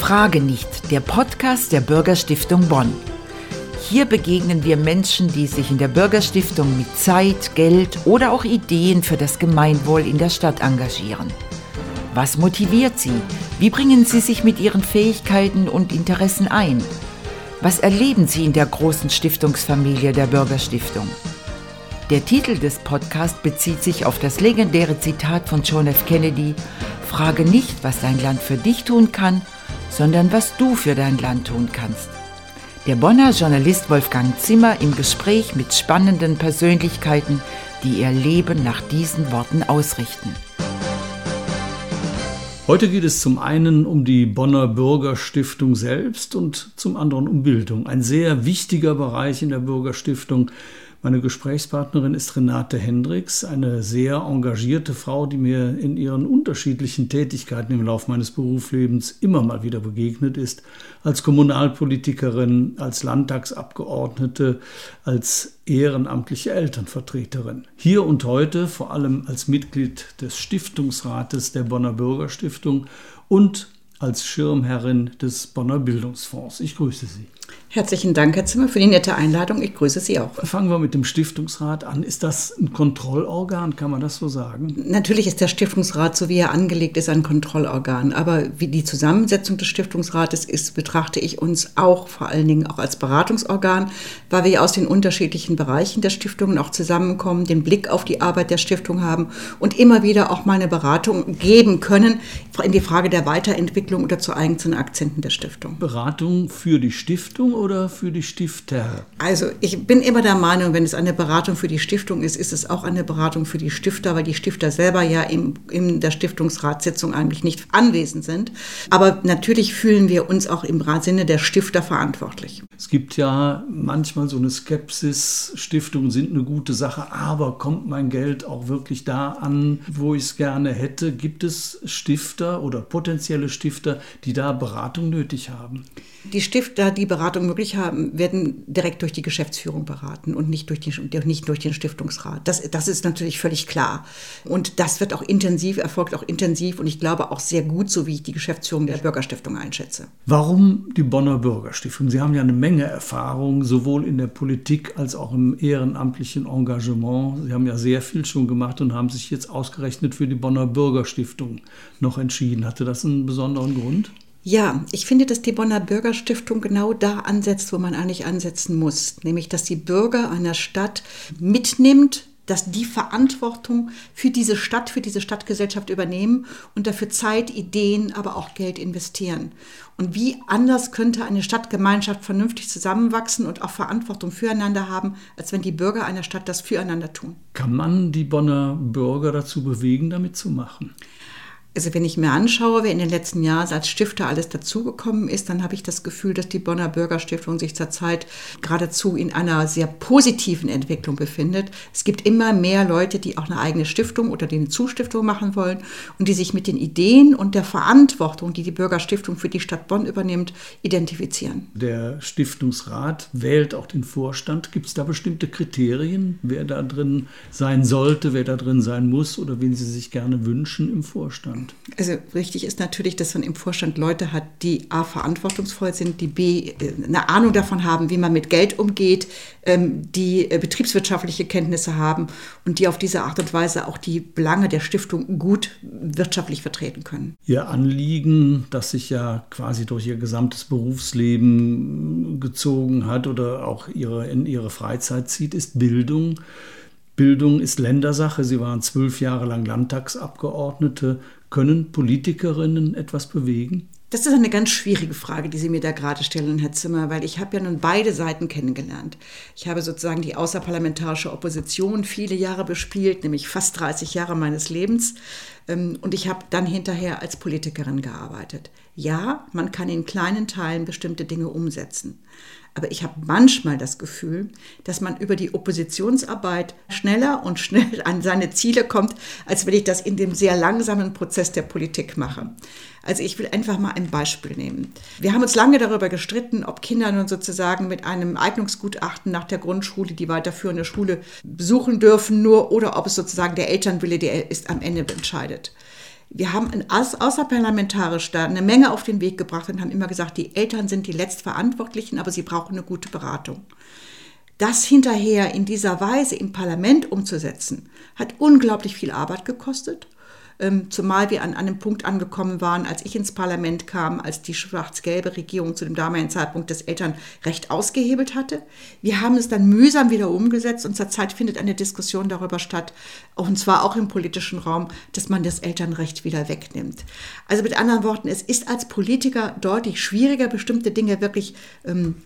Frage nicht, der Podcast der Bürgerstiftung Bonn. Hier begegnen wir Menschen, die sich in der Bürgerstiftung mit Zeit, Geld oder auch Ideen für das Gemeinwohl in der Stadt engagieren. Was motiviert sie? Wie bringen sie sich mit ihren Fähigkeiten und Interessen ein? Was erleben sie in der großen Stiftungsfamilie der Bürgerstiftung? Der Titel des Podcasts bezieht sich auf das legendäre Zitat von John F. Kennedy, Frage nicht, was dein Land für dich tun kann, sondern was du für dein Land tun kannst. Der Bonner Journalist Wolfgang Zimmer im Gespräch mit spannenden Persönlichkeiten, die ihr Leben nach diesen Worten ausrichten. Heute geht es zum einen um die Bonner Bürgerstiftung selbst und zum anderen um Bildung. Ein sehr wichtiger Bereich in der Bürgerstiftung, meine Gesprächspartnerin ist Renate Hendricks, eine sehr engagierte Frau, die mir in ihren unterschiedlichen Tätigkeiten im Laufe meines Berufslebens immer mal wieder begegnet ist. Als Kommunalpolitikerin, als Landtagsabgeordnete, als ehrenamtliche Elternvertreterin. Hier und heute vor allem als Mitglied des Stiftungsrates der Bonner Bürgerstiftung und als Schirmherrin des Bonner Bildungsfonds. Ich grüße Sie. Herzlichen Dank, Herr Zimmer, für die nette Einladung. Ich grüße Sie auch. Fangen wir mit dem Stiftungsrat an. Ist das ein Kontrollorgan? Kann man das so sagen? Natürlich ist der Stiftungsrat, so wie er angelegt ist, ein Kontrollorgan. Aber wie die Zusammensetzung des Stiftungsrates ist, betrachte ich uns auch vor allen Dingen auch als Beratungsorgan, weil wir aus den unterschiedlichen Bereichen der Stiftungen auch zusammenkommen, den Blick auf die Arbeit der Stiftung haben und immer wieder auch mal eine Beratung geben können in die Frage der Weiterentwicklung oder zu einzelnen Akzenten der Stiftung. Beratung für die Stiftung oder für die Stifter? Also ich bin immer der Meinung, wenn es eine Beratung für die Stiftung ist, ist es auch eine Beratung für die Stifter, weil die Stifter selber ja im, in der Stiftungsratssitzung eigentlich nicht anwesend sind. Aber natürlich fühlen wir uns auch im Sinne der Stifter verantwortlich. Es gibt ja manchmal so eine Skepsis, Stiftungen sind eine gute Sache, aber kommt mein Geld auch wirklich da an, wo ich es gerne hätte? Gibt es Stifter oder potenzielle Stifter, die da Beratung nötig haben? Die Stifter, die Beratung möglich haben, werden direkt durch die Geschäftsführung beraten und nicht durch, die, nicht durch den Stiftungsrat. Das, das ist natürlich völlig klar. Und das wird auch intensiv, erfolgt auch intensiv und ich glaube auch sehr gut, so wie ich die Geschäftsführung der Bürgerstiftung einschätze. Warum die Bonner Bürgerstiftung? Sie haben ja eine Menge Erfahrung, sowohl in der Politik als auch im ehrenamtlichen Engagement. Sie haben ja sehr viel schon gemacht und haben sich jetzt ausgerechnet für die Bonner Bürgerstiftung noch entschieden. Hatte das einen besonderen Grund? Ja, ich finde, dass die Bonner Bürgerstiftung genau da ansetzt, wo man eigentlich ansetzen muss, nämlich dass die Bürger einer Stadt mitnimmt, dass die Verantwortung für diese Stadt, für diese Stadtgesellschaft übernehmen und dafür Zeit, Ideen, aber auch Geld investieren. Und wie anders könnte eine Stadtgemeinschaft vernünftig zusammenwachsen und auch Verantwortung füreinander haben, als wenn die Bürger einer Stadt das füreinander tun? Kann man die Bonner Bürger dazu bewegen, damit zu machen? Also wenn ich mir anschaue, wer in den letzten Jahren als Stifter alles dazugekommen ist, dann habe ich das Gefühl, dass die Bonner Bürgerstiftung sich zurzeit geradezu in einer sehr positiven Entwicklung befindet. Es gibt immer mehr Leute, die auch eine eigene Stiftung oder eine Zustiftung machen wollen und die sich mit den Ideen und der Verantwortung, die die Bürgerstiftung für die Stadt Bonn übernimmt, identifizieren. Der Stiftungsrat wählt auch den Vorstand. Gibt es da bestimmte Kriterien, wer da drin sein sollte, wer da drin sein muss oder wen Sie sich gerne wünschen im Vorstand? Vorstand? Also richtig ist natürlich, dass man im Vorstand Leute hat, die A verantwortungsvoll sind, die B äh, eine Ahnung davon haben, wie man mit Geld umgeht, ähm, die äh, betriebswirtschaftliche Kenntnisse haben und die auf diese Art und Weise auch die Belange der Stiftung gut wirtschaftlich vertreten können. Ihr Anliegen, das sich ja quasi durch Ihr gesamtes Berufsleben gezogen hat oder auch ihre, in Ihre Freizeit zieht, ist Bildung. Bildung ist Ländersache. Sie waren zwölf Jahre lang Landtagsabgeordnete. Können Politikerinnen etwas bewegen? Das ist eine ganz schwierige Frage, die Sie mir da gerade stellen, Herr Zimmer, weil ich habe ja nun beide Seiten kennengelernt. Ich habe sozusagen die außerparlamentarische Opposition viele Jahre bespielt, nämlich fast 30 Jahre meines Lebens. Ähm, und ich habe dann hinterher als Politikerin gearbeitet. Ja, man kann in kleinen Teilen bestimmte Dinge umsetzen. Aber ich habe manchmal das Gefühl, dass man über die Oppositionsarbeit schneller und schnell an seine Ziele kommt, als wenn ich das in dem sehr langsamen Prozess der Politik mache. Also ich will einfach mal ein Beispiel nehmen. Wir haben uns lange darüber gestritten, ob Kinder nun sozusagen mit einem Eignungsgutachten nach der Grundschule die weiterführende Schule besuchen dürfen, nur oder ob es sozusagen der Elternwille, der ist am Ende entscheidet. Wir haben außerparlamentarisch da eine Menge auf den Weg gebracht und haben immer gesagt, die Eltern sind die Letztverantwortlichen, aber sie brauchen eine gute Beratung. Das hinterher in dieser Weise im Parlament umzusetzen, hat unglaublich viel Arbeit gekostet zumal wir an, einem Punkt angekommen waren, als ich ins Parlament kam, als die schwarz-gelbe Regierung zu dem damaligen Zeitpunkt das Elternrecht ausgehebelt hatte. Wir haben es dann mühsam wieder umgesetzt und zurzeit findet eine Diskussion darüber statt, und zwar auch im politischen Raum, dass man das Elternrecht wieder wegnimmt. Also mit anderen Worten, es ist als Politiker deutlich schwieriger, bestimmte Dinge wirklich ähm,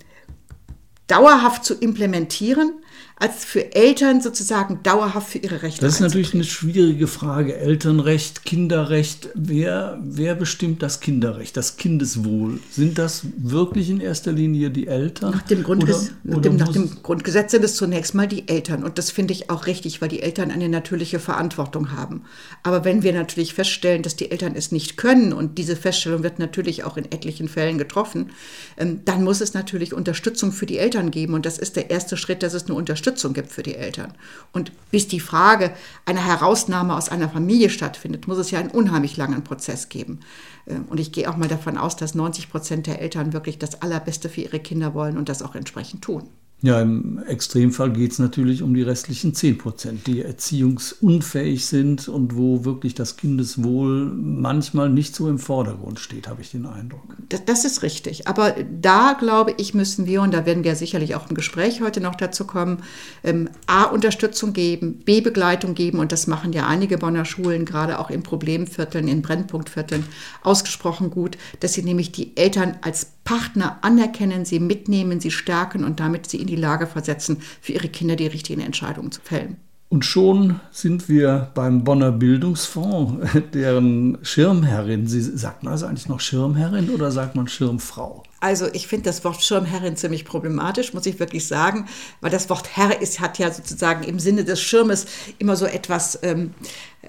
dauerhaft zu implementieren, als für Eltern sozusagen dauerhaft für ihre Rechte. Das ist natürlich eine schwierige Frage. Elternrecht, Kinderrecht. Wer, wer bestimmt das Kinderrecht, das Kindeswohl? Sind das wirklich in erster Linie die Eltern? Nach dem, Grundges oder, nach dem, nach dem Grundgesetz sind es zunächst mal die Eltern. Und das finde ich auch richtig, weil die Eltern eine natürliche Verantwortung haben. Aber wenn wir natürlich feststellen, dass die Eltern es nicht können, und diese Feststellung wird natürlich auch in etlichen Fällen getroffen, ähm, dann muss es natürlich Unterstützung für die Eltern geben. Und das ist der erste Schritt, dass es eine Unterstützung gibt für die Eltern. Und bis die Frage einer Herausnahme aus einer Familie stattfindet, muss es ja einen unheimlich langen Prozess geben. Äh, und ich gehe auch mal davon aus, dass 90 Prozent der Eltern wirklich das Allerbeste für ihre Kinder wollen und das auch entsprechend tun. Ja, im Extremfall geht es natürlich um die restlichen 10 Prozent, die erziehungsunfähig sind und wo wirklich das Kindeswohl manchmal nicht so im Vordergrund steht, habe ich den Eindruck. Das, das, ist richtig. Aber da, glaube ich, müssen wir, und da werden wir sicherlich auch im Gespräch heute noch dazu kommen, ähm, A, Unterstützung geben, B, Begleitung geben. Und das machen ja einige Bonner Schulen, gerade auch in Problemvierteln, in Brennpunktvierteln, ausgesprochen gut, dass sie nämlich die Eltern als Partner anerkennen, sie mitnehmen, sie stärken und damit sie in die Lage versetzen, für ihre Kinder die richtigen Entscheidungen zu fällen. Und schon sind wir beim Bonner Bildungsfonds, deren Schirmherrin, Sie, sagt man also eigentlich noch Schirmherrin oder sagt man Schirmfrau? Also ich finde das Wort Schirmherrin ziemlich problematisch, muss ich wirklich sagen, weil das Wort Herr ist, hat ja sozusagen im Sinne des Schirmes immer so etwas ähm,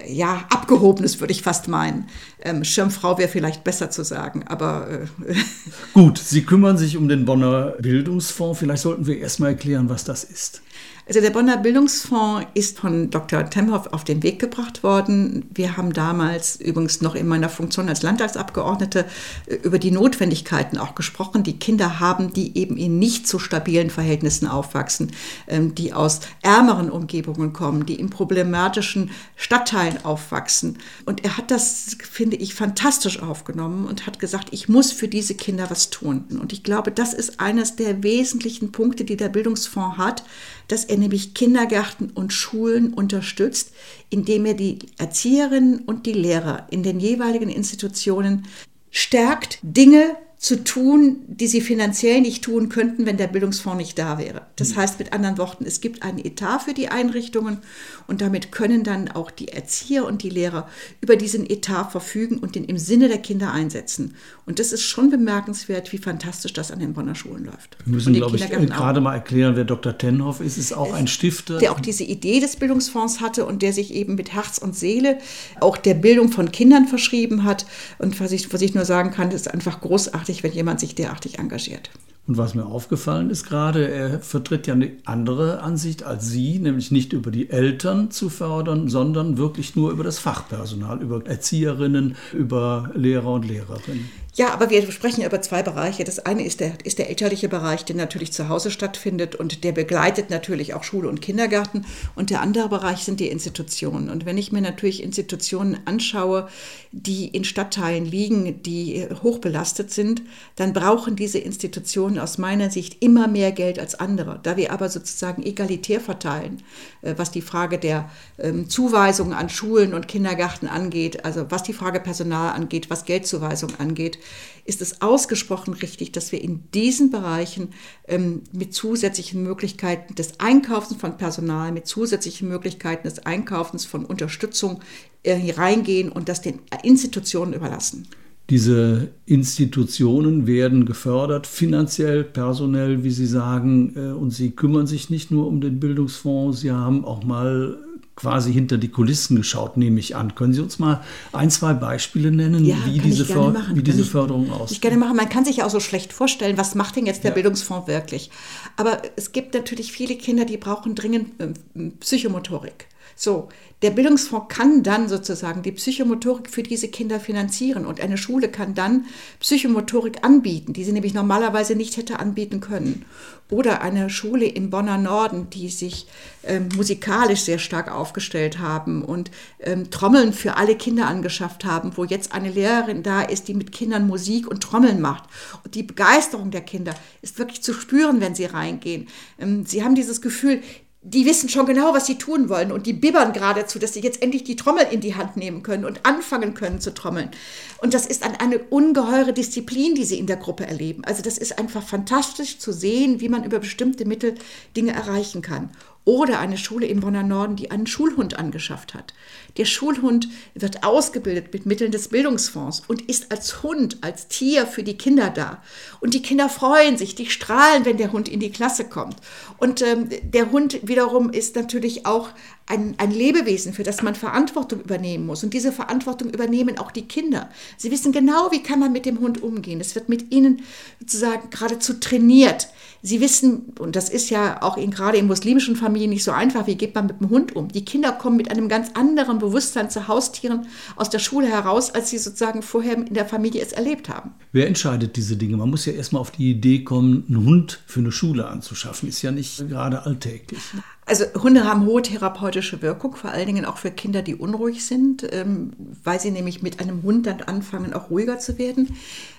ja, Abgehobenes, würde ich fast meinen. Ähm, Schirmfrau wäre vielleicht besser zu sagen, aber. Äh, Gut, Sie kümmern sich um den Bonner Bildungsfonds. Vielleicht sollten wir erstmal erklären, was das ist. Also der Bonner Bildungsfonds ist von Dr. Temhoff auf den Weg gebracht worden. Wir haben damals übrigens noch in meiner Funktion als Landtagsabgeordnete äh, über die Notwendigkeiten auch gesprochen, die Kinder haben, die eben in nicht so stabilen Verhältnissen aufwachsen, ähm, die aus ärmeren Umgebungen kommen, die in problematischen Stadtteilen aufwachsen. Und er hat das, finde ich, fantastisch aufgenommen und hat gesagt, ich muss für diese Kinder was tun. Und ich glaube, das ist eines der wesentlichen Punkte, die der Bildungsfonds hat, dass er nämlich Kindergärten und Schulen unterstützt, indem er die Erzieherinnen und die Lehrer in den jeweiligen Institutionen stärkt, Dinge zu tun, die sie finanziell nicht tun könnten, wenn der Bildungsfonds nicht da wäre. Das mhm. heißt mit anderen Worten, es gibt einen Etat für die Einrichtungen und damit können dann auch die Erzieher und die Lehrer über diesen Etat verfügen und den im Sinne der Kinder einsetzen. Und das ist schon bemerkenswert, wie fantastisch das an den Bonner Schulen läuft. Wir müssen, glaube ich, gerade mal erklären, wer Dr. Tenhoff ist. Ist auch ein Stifter. Der auch diese Idee des Bildungsfonds hatte und der sich eben mit Herz und Seele auch der Bildung von Kindern verschrieben hat. Und was ich, was ich nur sagen kann, ist einfach großartig großartig, wenn jemand sich derartig engagiert. Und was mir aufgefallen ist gerade, er vertritt ja eine andere Ansicht als Sie, nämlich nicht über die Eltern zu fördern, sondern wirklich nur über das Fachpersonal, über Erzieherinnen, über Lehrer und Lehrerinnen. Ja, aber wir sprechen über zwei Bereiche. Das eine ist der, ist der elterliche Bereich, der natürlich zu Hause stattfindet und der begleitet natürlich auch Schule und Kindergarten. Und der andere Bereich sind die Institutionen. Und wenn ich mir natürlich Institutionen anschaue, die in Stadtteilen liegen, die hoch belastet sind, dann brauchen diese Institutionen aus meiner Sicht immer mehr Geld als andere. Da wir aber sozusagen egalitär verteilen, äh, was die Frage der ähm, Zuweisung an Schulen und Kindergärten angeht, also was die Frage Personal angeht, was Geldzuweisung angeht, ist es ausgesprochen richtig, dass wir in diesen Bereichen ähm, mit zusätzlichen Möglichkeiten des Einkaufens von Personal, mit zusätzlichen Möglichkeiten des Einkaufens von Unterstützung äh, reingehen und das den Institutionen überlassen. Diese Institutionen werden gefördert, finanziell, personell, wie Sie sagen, äh, und sie kümmern sich nicht nur um den Bildungsfonds, sie haben auch mal quasi hinter die Kulissen geschaut, nehme ich an. Können Sie uns mal ein, zwei Beispiele nennen, ja, wie, diese, För wie diese ich, Förderung aussieht? Ich gerne machen. Man kann sich ja auch so schlecht vorstellen, was macht denn jetzt der ja. Bildungsfonds wirklich? Aber es gibt natürlich viele Kinder, die brauchen dringend äh, Psychomotorik. So, der Bildungsfonds kann dann sozusagen die Psychomotorik für diese Kinder finanzieren und eine Schule kann dann Psychomotorik anbieten, die sie nämlich normalerweise nicht hätte anbieten können. Oder eine Schule im Bonner Norden, die sich ähm, musikalisch sehr stark aufgestellt haben und ähm, Trommeln für alle Kinder angeschafft haben, wo jetzt eine Lehrerin da ist, die mit Kindern Musik und Trommeln macht. Und die Begeisterung der Kinder ist wirklich zu spüren, wenn sie reingehen. Ähm, sie haben dieses Gefühl, die wissen schon genau, was sie tun wollen und die bibbern geradezu, dass sie jetzt endlich die Trommel in die Hand nehmen können und anfangen können zu trommeln. Und das ist eine ungeheure Disziplin, die sie in der Gruppe erleben. Also das ist einfach fantastisch zu sehen, wie man über bestimmte Mittel Dinge erreichen kann. Oder eine Schule im Bonner Norden, die einen Schulhund angeschafft hat. Der Schulhund wird ausgebildet mit Mitteln des Bildungsfonds und ist als Hund, als Tier für die Kinder da. Und die Kinder freuen sich, die strahlen, wenn der Hund in die Klasse kommt. Und ähm, der Hund wiederum ist natürlich auch ein, ein Lebewesen, für das man Verantwortung übernehmen muss. Und diese Verantwortung übernehmen auch die Kinder. Sie wissen genau, wie kann man mit dem Hund umgehen. Es wird mit ihnen sozusagen geradezu trainiert. Sie wissen, und das ist ja auch in, gerade in muslimischen Familien nicht so einfach, wie geht man mit dem Hund um. Die Kinder kommen mit einem ganz anderen Bewusstsein zu Haustieren aus der Schule heraus, als sie sozusagen vorher in der Familie es erlebt haben. Wer entscheidet diese Dinge? Man muss ja erstmal auf die Idee kommen, einen Hund für eine Schule anzuschaffen. Ist ja nicht gerade alltäglich. Also Hunde haben hohe therapeutische Wirkung, vor allen Dingen auch für Kinder, die unruhig sind, ähm, weil sie nämlich mit einem Hund dann anfangen, auch ruhiger zu werden.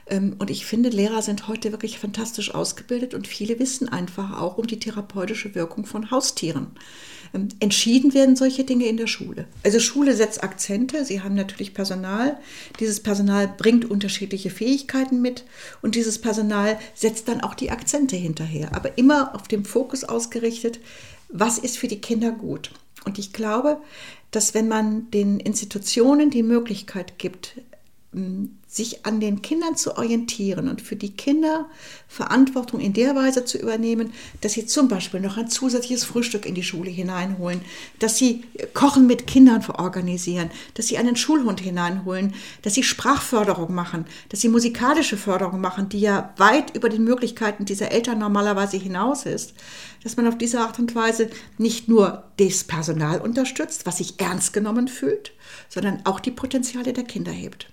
Ähm, und ich finde, Lehrer sind heute wirklich fantastisch ausgebildet und viele wissen einfach auch um die therapeutische Wirkung von Haustieren. Ähm, entschieden werden solche Dinge in der Schule. Also Schule setzt Akzente, sie haben natürlich Personal. Dieses Personal bringt unterschiedliche Fähigkeiten mit und dieses Personal setzt dann auch die Akzente hinterher, aber immer auf dem Fokus ausgerichtet, was ist für die Kinder gut. Und ich glaube, dass wenn man den Institutionen die Möglichkeit gibt, sich an den Kindern zu orientieren und für die Kinder Verantwortung in der Weise zu übernehmen, dass sie zum Beispiel noch ein zusätzliches Frühstück in die Schule hineinholen, dass sie Kochen mit Kindern organisieren, dass sie einen Schulhund hineinholen, dass sie Sprachförderung machen, dass sie musikalische Förderung machen, die ja weit über den Möglichkeiten dieser Eltern normalerweise hinaus ist, dass man auf diese Art und Weise nicht nur das Personal unterstützt, was sich ernst genommen fühlt, sondern auch die Potenziale der Kinder hebt.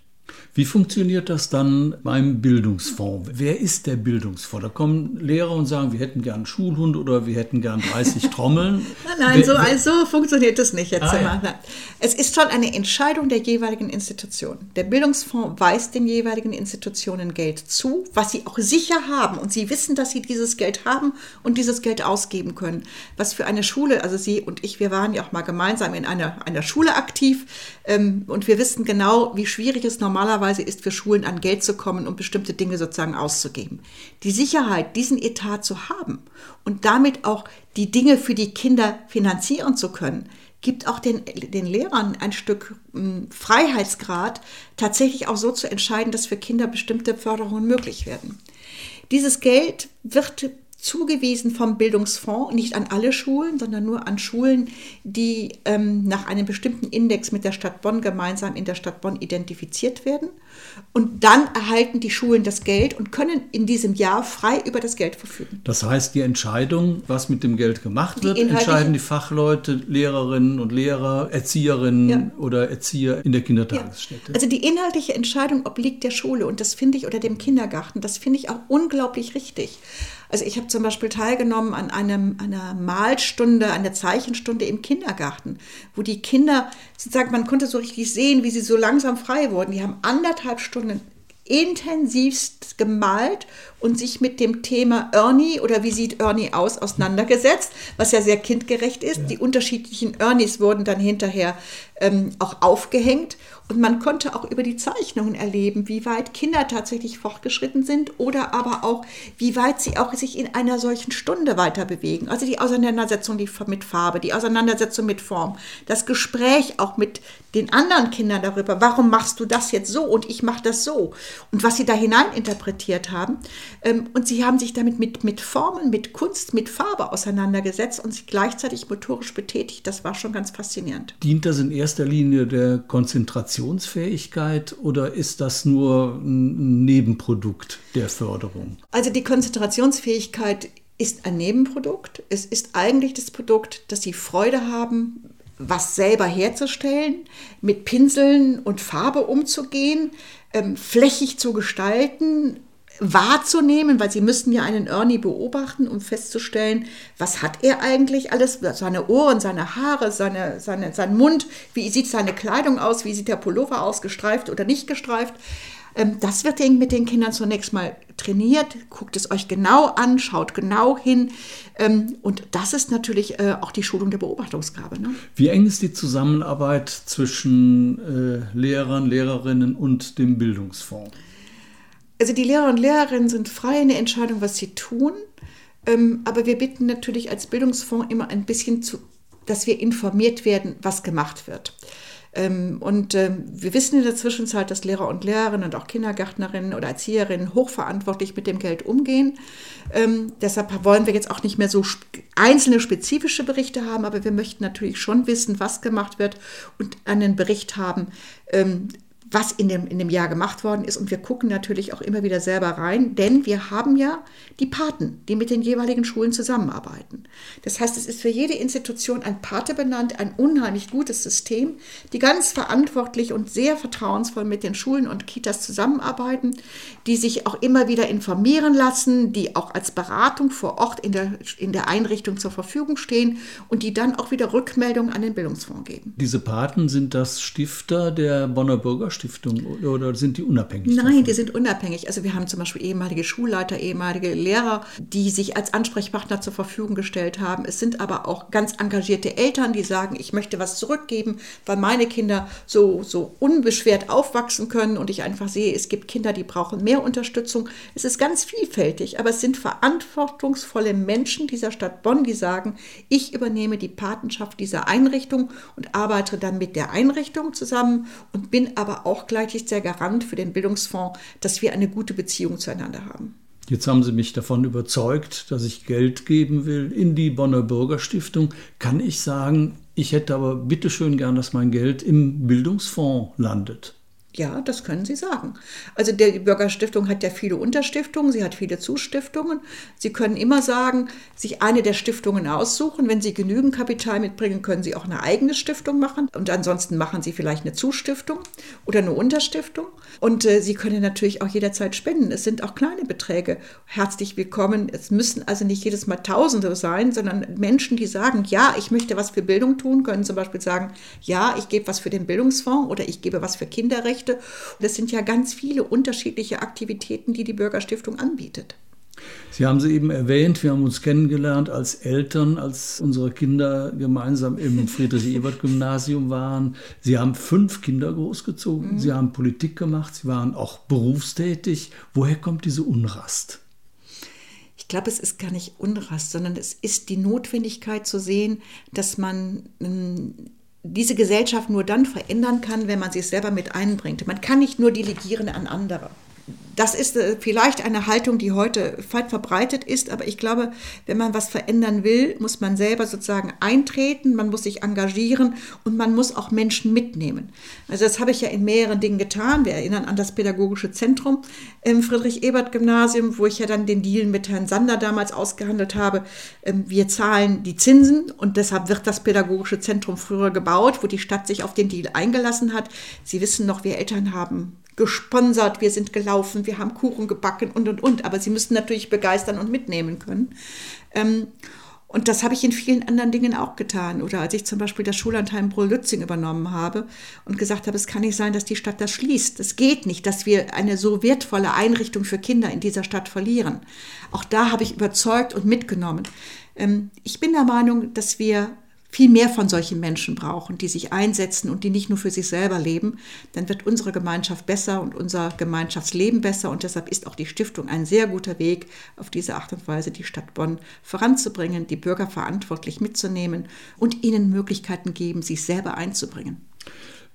Wie funktioniert das dann beim Bildungsfonds? Wer ist der Bildungsfonds? Da kommen Lehrer und sagen, wir hätten gern einen Schulhund oder wir hätten gern 30 Trommeln. nein, nein, so, so funktioniert das nicht jetzt. Ah, ja. Es ist schon eine Entscheidung der jeweiligen Institution. Der Bildungsfonds weist den jeweiligen Institutionen Geld zu, was sie auch sicher haben. Und sie wissen, dass sie dieses Geld haben und dieses Geld ausgeben können. Was für eine Schule, also Sie und ich, wir waren ja auch mal gemeinsam in einer, einer Schule aktiv ähm, und wir wissen genau, wie schwierig es normalerweise normalerweise ist, für Schulen an Geld zu kommen und bestimmte Dinge sozusagen auszugeben. Die Sicherheit, diesen Etat zu haben und damit auch die Dinge für die Kinder finanzieren zu können, gibt auch den, den Lehrern ein Stück hm, Freiheitsgrad, tatsächlich auch so zu entscheiden, dass für Kinder bestimmte Förderungen möglich werden. Dieses Geld wird zugewiesen vom Bildungsfonds, nicht an alle Schulen, sondern nur an Schulen, die ähm, nach einem bestimmten Index mit der Stadt Bonn gemeinsam in der Stadt Bonn identifiziert werden. Und dann erhalten die Schulen das Geld und können in diesem Jahr frei über das Geld verfügen. Das heißt, die Entscheidung, was mit dem Geld gemacht wird, entscheiden die Fachleute, Lehrerinnen und Lehrer, Erzieherinnen ja. oder Erzieher in der Kindertagesstätte. Ja. Also die inhaltliche Entscheidung obliegt der Schule und das finde ich oder dem Kindergarten, das finde ich auch unglaublich richtig. Also ich habe zum Beispiel teilgenommen an einem, einer Malstunde, einer Zeichenstunde im Kindergarten, wo die Kinder, sozusagen, man konnte so richtig sehen, wie sie so langsam frei wurden. Die haben anderthalb Stunden intensivst gemalt und sich mit dem Thema Ernie oder wie sieht Ernie aus auseinandergesetzt, was ja sehr kindgerecht ist. Ja. Die unterschiedlichen Ernies wurden dann hinterher ähm, auch aufgehängt und man konnte auch über die Zeichnungen erleben, wie weit Kinder tatsächlich fortgeschritten sind oder aber auch, wie weit sie auch sich in einer solchen Stunde weiter bewegen. Also die Auseinandersetzung mit Farbe, die Auseinandersetzung mit Form, das Gespräch auch mit den anderen Kindern darüber, warum machst du das jetzt so und ich mache das so und was sie da hinein interpretiert haben. Ähm, und sie haben sich damit mit, mit Formen, mit Kunst, mit Farbe auseinandergesetzt und sich gleichzeitig motorisch betätigt. Das war schon ganz faszinierend. Dient das in erster Linie der Konzentration? Konzentrationsfähigkeit oder ist das nur ein Nebenprodukt der Förderung? Also die Konzentrationsfähigkeit ist ein Nebenprodukt. Es ist eigentlich das Produkt, dass sie Freude haben, was selber herzustellen, mit Pinseln und Farbe umzugehen, ähm, flächig zu gestalten, wahrzunehmen, weil sie müssten ja einen Ernie beobachten, um festzustellen, was hat er eigentlich alles, seine Ohren, seine Haare, seine, seine, sein Mund, wie sieht seine Kleidung aus, wie sieht der Pullover aus, gestreift oder nicht gestreift. Ähm, das wird mit den Kindern zunächst mal trainiert. Guckt es euch genau an, schaut genau hin. Ähm, und das ist natürlich äh, auch die Schulung der Beobachtungsgabe. Ne? Wie eng ist die Zusammenarbeit zwischen äh, Lehrern, Lehrerinnen und dem Bildungsfonds? Also die Lehrer und Lehrerinnen sind frei in der Entscheidung, was sie tun. Ähm, aber wir bitten natürlich als Bildungsfonds immer ein bisschen zu, dass wir informiert werden, was gemacht wird. Ähm, und ähm, wir wissen in der Zwischenzeit, dass Lehrer und Lehrerinnen und auch Kindergärtnerinnen oder Erzieherinnen hochverantwortlich mit dem Geld umgehen. Deshalb wollen wir jetzt auch nicht mehr so einzelne spezifische Berichte haben, aber wir möchten natürlich schon wissen, was gemacht wird und einen Bericht haben, was in dem, in dem Jahr gemacht worden ist. Und wir gucken natürlich auch immer wieder selber rein, denn wir haben ja die Paten, die mit den jeweiligen Schulen zusammenarbeiten. Das heißt, es ist für jede Institution ein Pate benannt, ein unheimlich gutes System, die ganz verantwortlich und sehr vertrauensvoll mit den Schulen und Kitas zusammenarbeiten, die sich auch immer wieder informieren lassen, die auch als Beratung vor Ort in der, in der Einrichtung zur Verfügung stehen und die dann auch wieder Rückmeldungen an den Bildungsfonds geben. Diese Paten sind das Stifter der Bonner Bürgerstiftung? Stiftung oder sind die unabhängig? Nein, davon? die sind unabhängig. Also wir haben zum Beispiel ehemalige Schulleiter, ehemalige Lehrer, die sich als Ansprechpartner zur Verfügung gestellt haben. Es sind aber auch ganz engagierte Eltern, die sagen, ich möchte was zurückgeben, weil meine Kinder so, so unbeschwert aufwachsen können und ich einfach sehe, es gibt Kinder, die brauchen mehr Unterstützung. Es ist ganz vielfältig, aber es sind verantwortungsvolle Menschen dieser Stadt Bonn, die sagen, ich übernehme die Patenschaft dieser Einrichtung und arbeite dann mit der Einrichtung zusammen und bin aber auch gleichzeitig der Garant für den Bildungsfonds, dass wir eine gute Beziehung zueinander haben. Jetzt haben Sie mich davon überzeugt, dass ich Geld geben will in die Bonner Bürgerstiftung. Kann ich sagen, ich hätte aber bitteschön gern, dass mein Geld im Bildungsfonds landet? Ja, das können Sie sagen. Also die Bürgerstiftung hat ja viele Unterstiftungen, sie hat viele Zustiftungen. Sie können immer sagen, sich eine der Stiftungen aussuchen. Wenn Sie genügend Kapital mitbringen, können Sie auch eine eigene Stiftung machen. Und ansonsten machen Sie vielleicht eine Zustiftung oder eine Unterstiftung. Und äh, Sie können natürlich auch jederzeit spenden. Es sind auch kleine Beträge herzlich willkommen. Es müssen also nicht jedes Mal Tausende sein, sondern Menschen, die sagen, ja, ich möchte was für Bildung tun, können zum Beispiel sagen, ja, ich gebe was für den Bildungsfonds oder ich gebe was für Kinderrechte möchte. Das sind ja ganz viele unterschiedliche Aktivitäten, die die Bürgerstiftung anbietet. Sie haben sie eben erwähnt, wir haben uns kennengelernt als Eltern, als unsere Kinder gemeinsam im Friedrich-Ebert-Gymnasium waren. Sie haben fünf Kinder großgezogen, mhm. Sie haben Politik gemacht, Sie waren auch berufstätig. Woher kommt diese Unrast? Ich glaube, es ist gar nicht Unrast, sondern es ist die Notwendigkeit zu sehen, dass man ähm, diese Gesellschaft nur dann verändern kann, wenn man sich selber mit einbringt. Man kann nicht nur delegieren an andere das ist äh, vielleicht eine Haltung, die heute weit verbreitet ist, aber ich glaube, wenn man was verändern will, muss man selber sozusagen eintreten, man muss sich engagieren und man muss auch Menschen mitnehmen. Also das habe ich ja in mehreren Dingen getan. Wir erinnern an das Pädagogische Zentrum im Friedrich-Ebert-Gymnasium, wo ich ja dann den Deal mit Herrn Sander damals ausgehandelt habe. Ähm, wir zahlen die Zinsen und deshalb wird das Pädagogische Zentrum früher gebaut, wo die Stadt sich auf den Deal eingelassen hat. Sie wissen noch, wir Eltern haben gesponsert, wir sind gelaufen, wir haben Kuchen gebacken und und und. Aber sie müssen natürlich begeistern und mitnehmen können. Ähm, und das habe ich in vielen anderen Dingen auch getan. Oder als ich zum Beispiel das Schullandheim Brühl-Lützing übernommen habe und gesagt habe, es kann nicht sein, dass die Stadt das schließt. Es geht nicht, dass wir eine so wertvolle Einrichtung für Kinder in dieser Stadt verlieren. Auch da habe ich überzeugt und mitgenommen. Ähm, ich bin der Meinung, dass wir viel mehr von solchen Menschen brauchen, die sich einsetzen und die nicht nur für sich selber leben, dann wird unsere Gemeinschaft besser und unser Gemeinschaftsleben besser. Und deshalb ist auch die Stiftung ein sehr guter Weg, auf diese Art und Weise die Stadt Bonn voranzubringen, die Bürger verantwortlich mitzunehmen und ihnen Möglichkeiten geben, sich selber einzubringen.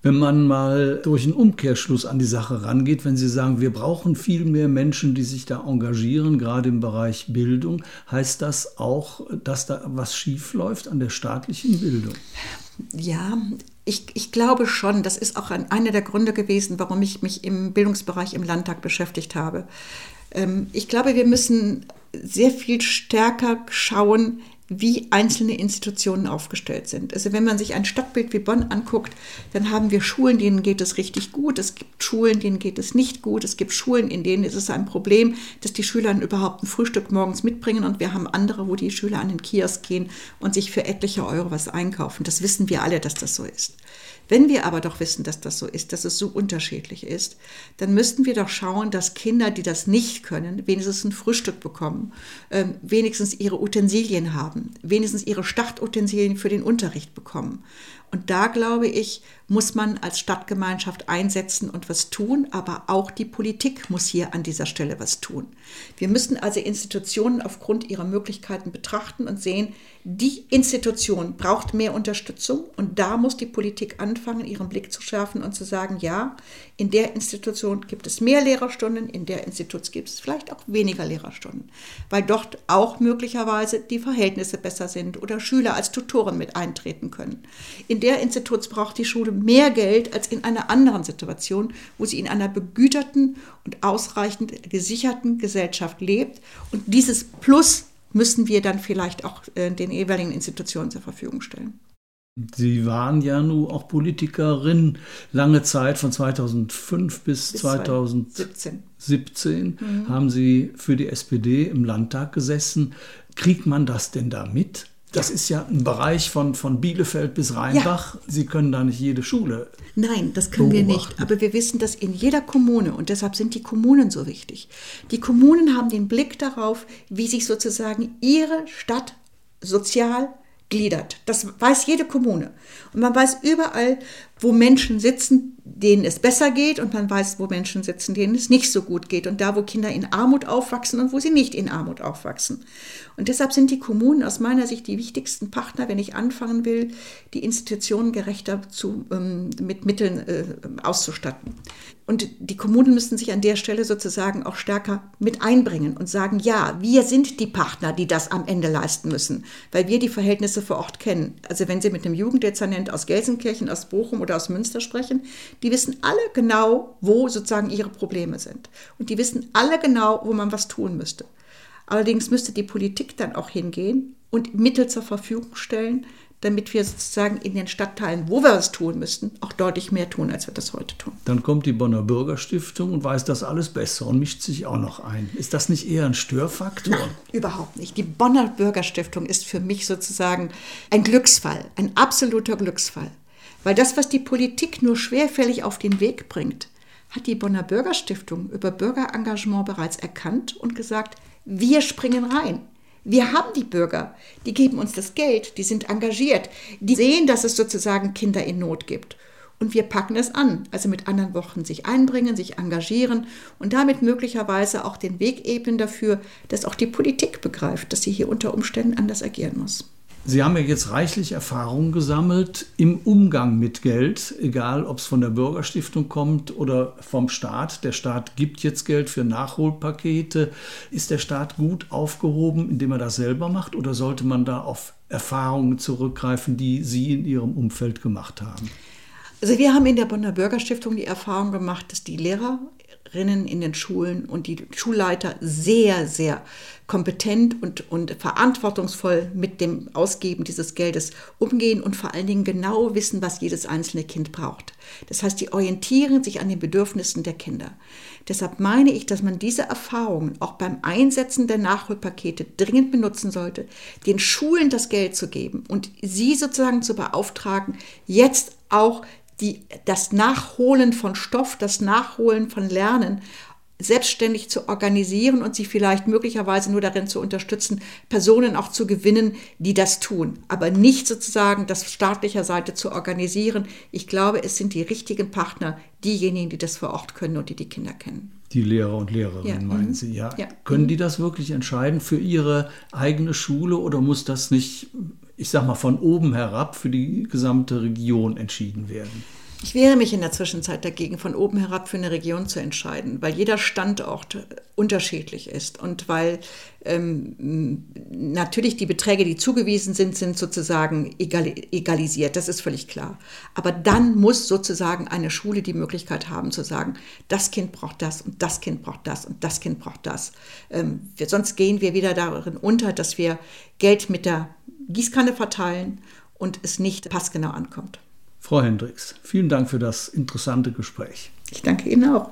Wenn man mal durch einen Umkehrschluss an die Sache rangeht, wenn Sie sagen, wir brauchen viel mehr Menschen, die sich da engagieren, gerade im Bereich Bildung, heißt das auch, dass da was schief läuft an der staatlichen Bildung? Ja, ich, ich glaube schon. Das ist auch ein, einer der Gründe gewesen, warum ich mich im Bildungsbereich im Landtag beschäftigt habe. Ähm, ich glaube, wir müssen sehr viel stärker schauen, wie einzelne Institutionen aufgestellt sind. Also wenn man sich ein Stadtbild wie Bonn anguckt, dann haben wir Schulen, denen geht es richtig gut. Es gibt Schulen, denen geht es nicht gut. Es gibt Schulen, in denen ist es ein Problem, dass die Schüler überhaupt ein Frühstück morgens mitbringen. Und wir haben andere, wo die Schüler an den Kiosk gehen und sich für etliche Euro was einkaufen. Das wissen wir alle, dass das so ist. Wenn wir aber doch wissen, dass das so ist, dass es so unterschiedlich ist, dann müssten wir doch schauen, dass Kinder, die das nicht können, wenigstens ein Frühstück bekommen, äh, wenigstens ihre Utensilien haben, wenigstens ihre Startutensilien für den Unterricht bekommen. Und da glaube ich, muss man als Stadtgemeinschaft einsetzen und was tun, aber auch die Politik muss hier an dieser Stelle was tun. Wir müssen also Institutionen aufgrund ihrer Möglichkeiten betrachten und sehen, die Institution braucht mehr Unterstützung und da muss die Politik anfangen, ihren Blick zu schärfen und zu sagen, ja, in der Institution gibt es mehr Lehrerstunden, in der Institution gibt es vielleicht auch weniger Lehrerstunden, weil dort auch möglicherweise die Verhältnisse besser sind oder Schüler als Tutoren mit eintreten können. In der Institution braucht die Schule mehr Geld als in einer anderen Situation, wo sie in einer begüterten und ausreichend gesicherten Gesellschaft lebt. Und dieses Plus müssen wir dann vielleicht auch äh, den jeweiligen Institutionen zur Verfügung stellen. Sie waren ja nun auch Politikerin lange Zeit, von 2005 bis, bis 2017 17, mhm. haben Sie für die SPD im Landtag gesessen. Kriegt man das denn da mit? Das ist ja ein Bereich von, von Bielefeld bis Rheinbach. Ja. Sie können da nicht jede Schule. Nein, das können beobachten. wir nicht. Aber wir wissen, dass in jeder Kommune, und deshalb sind die Kommunen so wichtig, die Kommunen haben den Blick darauf, wie sich sozusagen ihre Stadt sozial gliedert. Das weiß jede Kommune. Und man weiß überall, wo Menschen sitzen, denen es besser geht und man weiß, wo Menschen sitzen, denen es nicht so gut geht und da, wo Kinder in Armut aufwachsen und wo sie nicht in Armut aufwachsen. Und deshalb sind die Kommunen aus meiner Sicht die wichtigsten Partner, wenn ich anfangen will, die Institutionen gerechter zu, ähm, mit Mitteln äh, auszustatten. Und die Kommunen müssen sich an der Stelle sozusagen auch stärker mit einbringen und sagen, ja, wir sind die Partner, die das am Ende leisten müssen, weil wir die Verhältnisse vor Ort kennen. Also wenn Sie mit einem Jugenddezernent aus Gelsenkirchen, aus Bochum oder aus Münster sprechen, die wissen alle genau, wo sozusagen ihre Probleme sind. Und die wissen alle genau, wo man was tun müsste. Allerdings müsste die Politik dann auch hingehen und Mittel zur Verfügung stellen, damit wir sozusagen in den Stadtteilen, wo wir es tun müssten, auch deutlich mehr tun, als wir das heute tun. Dann kommt die Bonner Bürgerstiftung und weiß das alles besser und mischt sich auch noch ein. Ist das nicht eher ein Störfaktor? Nein, überhaupt nicht. Die Bonner Bürgerstiftung ist für mich sozusagen ein Glücksfall, ein absoluter Glücksfall. Weil das, was die Politik nur schwerfällig auf den Weg bringt, hat die Bonner Bürgerstiftung über Bürgerengagement bereits erkannt und gesagt, wir springen rein. Wir haben die Bürger, die geben uns das Geld, die sind engagiert, die sehen, dass es sozusagen Kinder in Not gibt. Und wir packen es an, also mit anderen Wochen sich einbringen, sich engagieren und damit möglicherweise auch den Weg ebnen dafür, dass auch die Politik begreift, dass sie hier unter Umständen anders agieren muss. Sie haben ja jetzt reichlich Erfahrungen gesammelt im Umgang mit Geld, egal ob es von der Bürgerstiftung kommt oder vom Staat. Der Staat gibt jetzt Geld für Nachholpakete. Ist der Staat gut aufgehoben, indem er das selber macht oder sollte man da auf Erfahrungen zurückgreifen, die Sie in Ihrem Umfeld gemacht haben? Also wir haben in der Bonner Bürgerstiftung die Erfahrung gemacht, dass die Lehrer Lehrerinnen in den Schulen und die Schulleiter sehr, sehr kompetent und, und verantwortungsvoll mit dem Ausgeben dieses Geldes umgehen und vor allen Dingen genau wissen, was jedes einzelne Kind braucht. Das heißt, die orientieren sich an den Bedürfnissen der Kinder. Deshalb meine ich, dass man diese Erfahrungen auch beim Einsetzen der Nachholpakete dringend benutzen sollte, den Schulen das Geld zu geben und sie sozusagen zu beauftragen, jetzt auch die, das Nachholen von Stoff, das Nachholen von Lernen selbstständig zu organisieren und sie vielleicht möglicherweise nur darin zu unterstützen, Personen auch zu gewinnen, die das tun, aber nicht sozusagen das staatlicher Seite zu organisieren. Ich glaube, es sind die richtigen Partner, diejenigen, die das vor Ort können und die die Kinder kennen. Die Lehrer und Lehrerinnen, ja. meinen mhm. Sie, ja. ja. Können die das wirklich entscheiden für ihre eigene Schule oder muss das nicht, ich sag mal, von oben herab für die gesamte Region entschieden werden? Ich wehre mich in der Zwischenzeit dagegen, von oben herab für eine Region zu entscheiden, weil jeder Standort unterschiedlich ist und weil ähm, natürlich die Beträge, die zugewiesen sind, sind sozusagen egal, egalisiert, das ist völlig klar. Aber dann muss sozusagen eine Schule die Möglichkeit haben zu sagen, das Kind braucht das und das Kind braucht das und das Kind braucht das. Ähm, wir, sonst gehen wir wieder darin unter, dass wir Geld mit der Gießkanne verteilen und es nicht passgenau ankommt. Frau Hendricks, vielen Dank für das interessante Gespräch. Ich danke Ihnen auch.